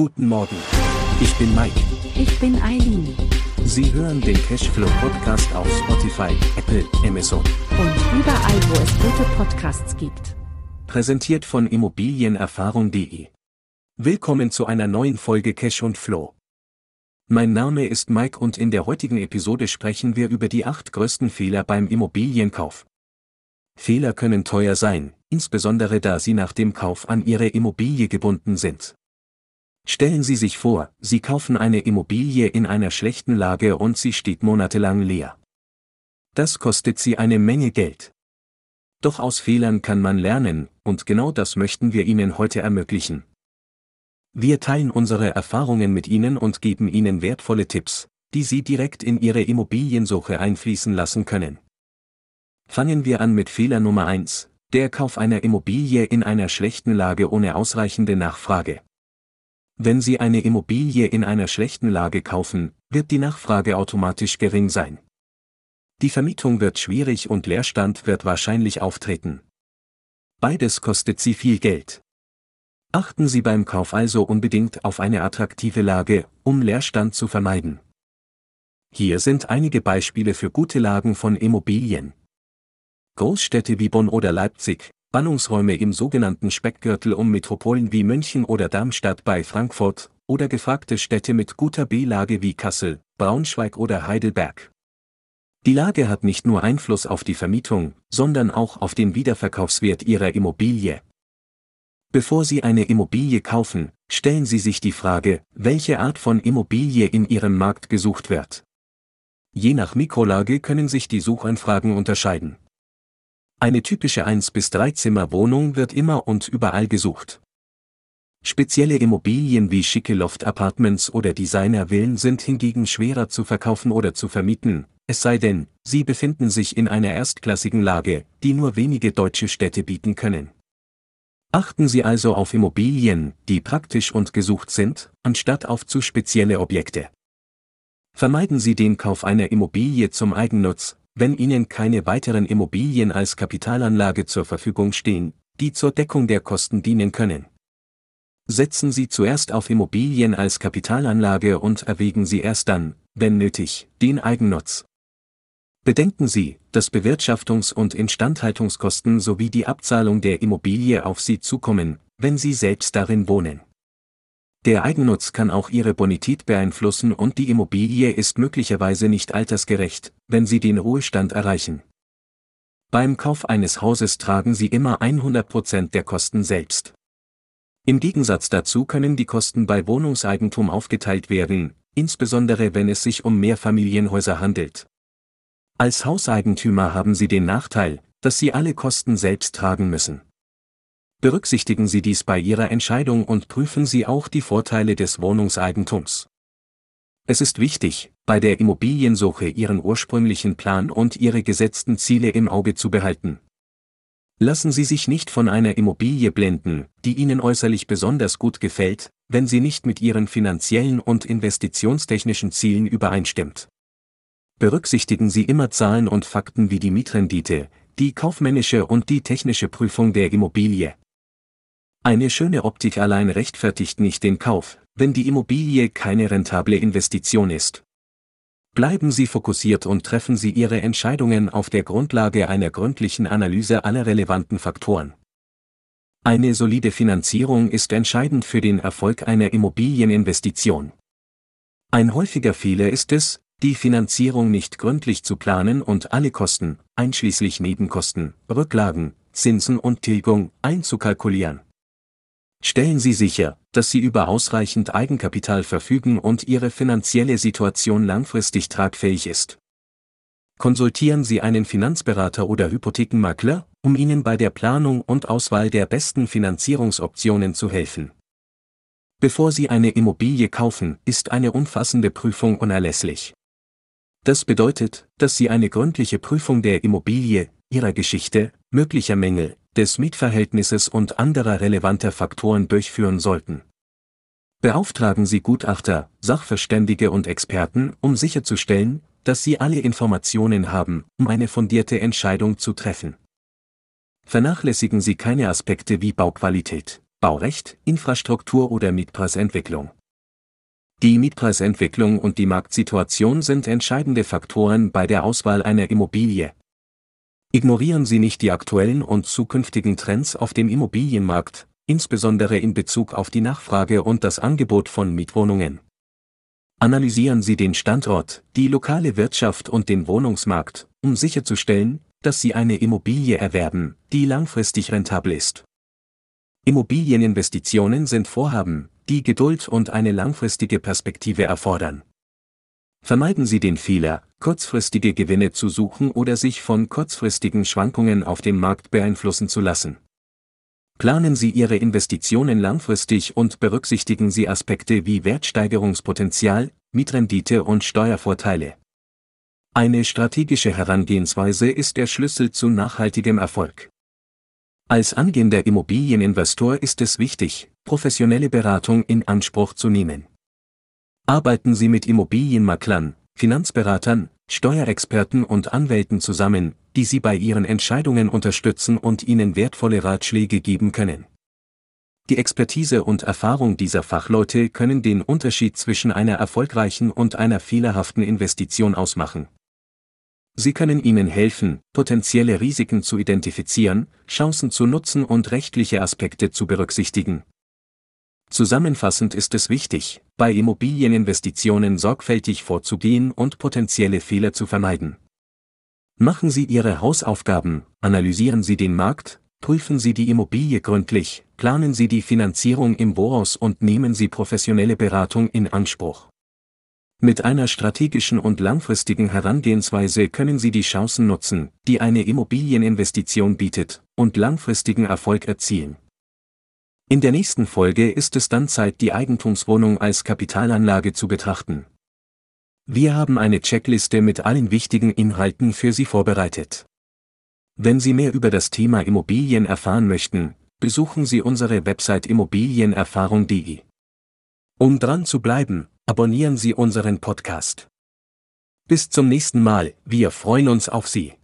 Guten Morgen. Ich bin Mike. Ich bin Eileen. Sie hören den Cashflow Podcast auf Spotify, Apple, Amazon. Und überall, wo es gute Podcasts gibt. Präsentiert von Immobilienerfahrung.de. Willkommen zu einer neuen Folge Cash und Flow. Mein Name ist Mike und in der heutigen Episode sprechen wir über die acht größten Fehler beim Immobilienkauf. Fehler können teuer sein, insbesondere da sie nach dem Kauf an ihre Immobilie gebunden sind. Stellen Sie sich vor, Sie kaufen eine Immobilie in einer schlechten Lage und sie steht monatelang leer. Das kostet Sie eine Menge Geld. Doch aus Fehlern kann man lernen, und genau das möchten wir Ihnen heute ermöglichen. Wir teilen unsere Erfahrungen mit Ihnen und geben Ihnen wertvolle Tipps, die Sie direkt in Ihre Immobiliensuche einfließen lassen können. Fangen wir an mit Fehler Nummer 1, der Kauf einer Immobilie in einer schlechten Lage ohne ausreichende Nachfrage. Wenn Sie eine Immobilie in einer schlechten Lage kaufen, wird die Nachfrage automatisch gering sein. Die Vermietung wird schwierig und Leerstand wird wahrscheinlich auftreten. Beides kostet Sie viel Geld. Achten Sie beim Kauf also unbedingt auf eine attraktive Lage, um Leerstand zu vermeiden. Hier sind einige Beispiele für gute Lagen von Immobilien. Großstädte wie Bonn oder Leipzig, Ballungsräume im sogenannten Speckgürtel um Metropolen wie München oder Darmstadt bei Frankfurt, oder gefragte Städte mit guter B-Lage wie Kassel, Braunschweig oder Heidelberg. Die Lage hat nicht nur Einfluss auf die Vermietung, sondern auch auf den Wiederverkaufswert Ihrer Immobilie. Bevor Sie eine Immobilie kaufen, stellen Sie sich die Frage, welche Art von Immobilie in Ihrem Markt gesucht wird. Je nach Mikrolage können sich die Suchanfragen unterscheiden. Eine typische 1 bis 3 Zimmer Wohnung wird immer und überall gesucht. Spezielle Immobilien wie schicke Loft-Apartments oder Designer-Villen sind hingegen schwerer zu verkaufen oder zu vermieten, es sei denn, sie befinden sich in einer erstklassigen Lage, die nur wenige deutsche Städte bieten können. Achten Sie also auf Immobilien, die praktisch und gesucht sind, anstatt auf zu spezielle Objekte. Vermeiden Sie den Kauf einer Immobilie zum Eigennutz, wenn Ihnen keine weiteren Immobilien als Kapitalanlage zur Verfügung stehen, die zur Deckung der Kosten dienen können. Setzen Sie zuerst auf Immobilien als Kapitalanlage und erwägen Sie erst dann, wenn nötig, den Eigennutz. Bedenken Sie, dass Bewirtschaftungs- und Instandhaltungskosten sowie die Abzahlung der Immobilie auf Sie zukommen, wenn Sie selbst darin wohnen. Der Eigennutz kann auch Ihre Bonität beeinflussen und die Immobilie ist möglicherweise nicht altersgerecht, wenn Sie den Ruhestand erreichen. Beim Kauf eines Hauses tragen Sie immer 100% der Kosten selbst. Im Gegensatz dazu können die Kosten bei Wohnungseigentum aufgeteilt werden, insbesondere wenn es sich um Mehrfamilienhäuser handelt. Als Hauseigentümer haben Sie den Nachteil, dass Sie alle Kosten selbst tragen müssen. Berücksichtigen Sie dies bei Ihrer Entscheidung und prüfen Sie auch die Vorteile des Wohnungseigentums. Es ist wichtig, bei der Immobiliensuche Ihren ursprünglichen Plan und Ihre gesetzten Ziele im Auge zu behalten. Lassen Sie sich nicht von einer Immobilie blenden, die Ihnen äußerlich besonders gut gefällt, wenn sie nicht mit Ihren finanziellen und investitionstechnischen Zielen übereinstimmt. Berücksichtigen Sie immer Zahlen und Fakten wie die Mietrendite, die kaufmännische und die technische Prüfung der Immobilie. Eine schöne Optik allein rechtfertigt nicht den Kauf, wenn die Immobilie keine rentable Investition ist. Bleiben Sie fokussiert und treffen Sie Ihre Entscheidungen auf der Grundlage einer gründlichen Analyse aller relevanten Faktoren. Eine solide Finanzierung ist entscheidend für den Erfolg einer Immobilieninvestition. Ein häufiger Fehler ist es, die Finanzierung nicht gründlich zu planen und alle Kosten, einschließlich Nebenkosten, Rücklagen, Zinsen und Tilgung, einzukalkulieren. Stellen Sie sicher, dass Sie über ausreichend Eigenkapital verfügen und Ihre finanzielle Situation langfristig tragfähig ist. Konsultieren Sie einen Finanzberater oder Hypothekenmakler, um Ihnen bei der Planung und Auswahl der besten Finanzierungsoptionen zu helfen. Bevor Sie eine Immobilie kaufen, ist eine umfassende Prüfung unerlässlich. Das bedeutet, dass Sie eine gründliche Prüfung der Immobilie, ihrer Geschichte, möglicher Mängel, des Mietverhältnisses und anderer relevanter Faktoren durchführen sollten. Beauftragen Sie Gutachter, Sachverständige und Experten, um sicherzustellen, dass Sie alle Informationen haben, um eine fundierte Entscheidung zu treffen. Vernachlässigen Sie keine Aspekte wie Bauqualität, Baurecht, Infrastruktur oder Mietpreisentwicklung. Die Mietpreisentwicklung und die Marktsituation sind entscheidende Faktoren bei der Auswahl einer Immobilie. Ignorieren Sie nicht die aktuellen und zukünftigen Trends auf dem Immobilienmarkt, insbesondere in Bezug auf die Nachfrage und das Angebot von Mietwohnungen. Analysieren Sie den Standort, die lokale Wirtschaft und den Wohnungsmarkt, um sicherzustellen, dass Sie eine Immobilie erwerben, die langfristig rentabel ist. Immobilieninvestitionen sind Vorhaben, die Geduld und eine langfristige Perspektive erfordern. Vermeiden Sie den Fehler, kurzfristige Gewinne zu suchen oder sich von kurzfristigen Schwankungen auf dem Markt beeinflussen zu lassen. Planen Sie Ihre Investitionen langfristig und berücksichtigen Sie Aspekte wie Wertsteigerungspotenzial, Mietrendite und Steuervorteile. Eine strategische Herangehensweise ist der Schlüssel zu nachhaltigem Erfolg. Als angehender Immobilieninvestor ist es wichtig, professionelle Beratung in Anspruch zu nehmen. Arbeiten Sie mit Immobilienmaklern, Finanzberatern, Steuerexperten und Anwälten zusammen, die Sie bei Ihren Entscheidungen unterstützen und Ihnen wertvolle Ratschläge geben können. Die Expertise und Erfahrung dieser Fachleute können den Unterschied zwischen einer erfolgreichen und einer fehlerhaften Investition ausmachen. Sie können Ihnen helfen, potenzielle Risiken zu identifizieren, Chancen zu nutzen und rechtliche Aspekte zu berücksichtigen. Zusammenfassend ist es wichtig, bei Immobilieninvestitionen sorgfältig vorzugehen und potenzielle Fehler zu vermeiden. Machen Sie Ihre Hausaufgaben, analysieren Sie den Markt, prüfen Sie die Immobilie gründlich, planen Sie die Finanzierung im Voraus und nehmen Sie professionelle Beratung in Anspruch. Mit einer strategischen und langfristigen Herangehensweise können Sie die Chancen nutzen, die eine Immobilieninvestition bietet, und langfristigen Erfolg erzielen. In der nächsten Folge ist es dann Zeit, die Eigentumswohnung als Kapitalanlage zu betrachten. Wir haben eine Checkliste mit allen wichtigen Inhalten für Sie vorbereitet. Wenn Sie mehr über das Thema Immobilien erfahren möchten, besuchen Sie unsere Website immobilienerfahrung.de. Um dran zu bleiben, abonnieren Sie unseren Podcast. Bis zum nächsten Mal, wir freuen uns auf Sie.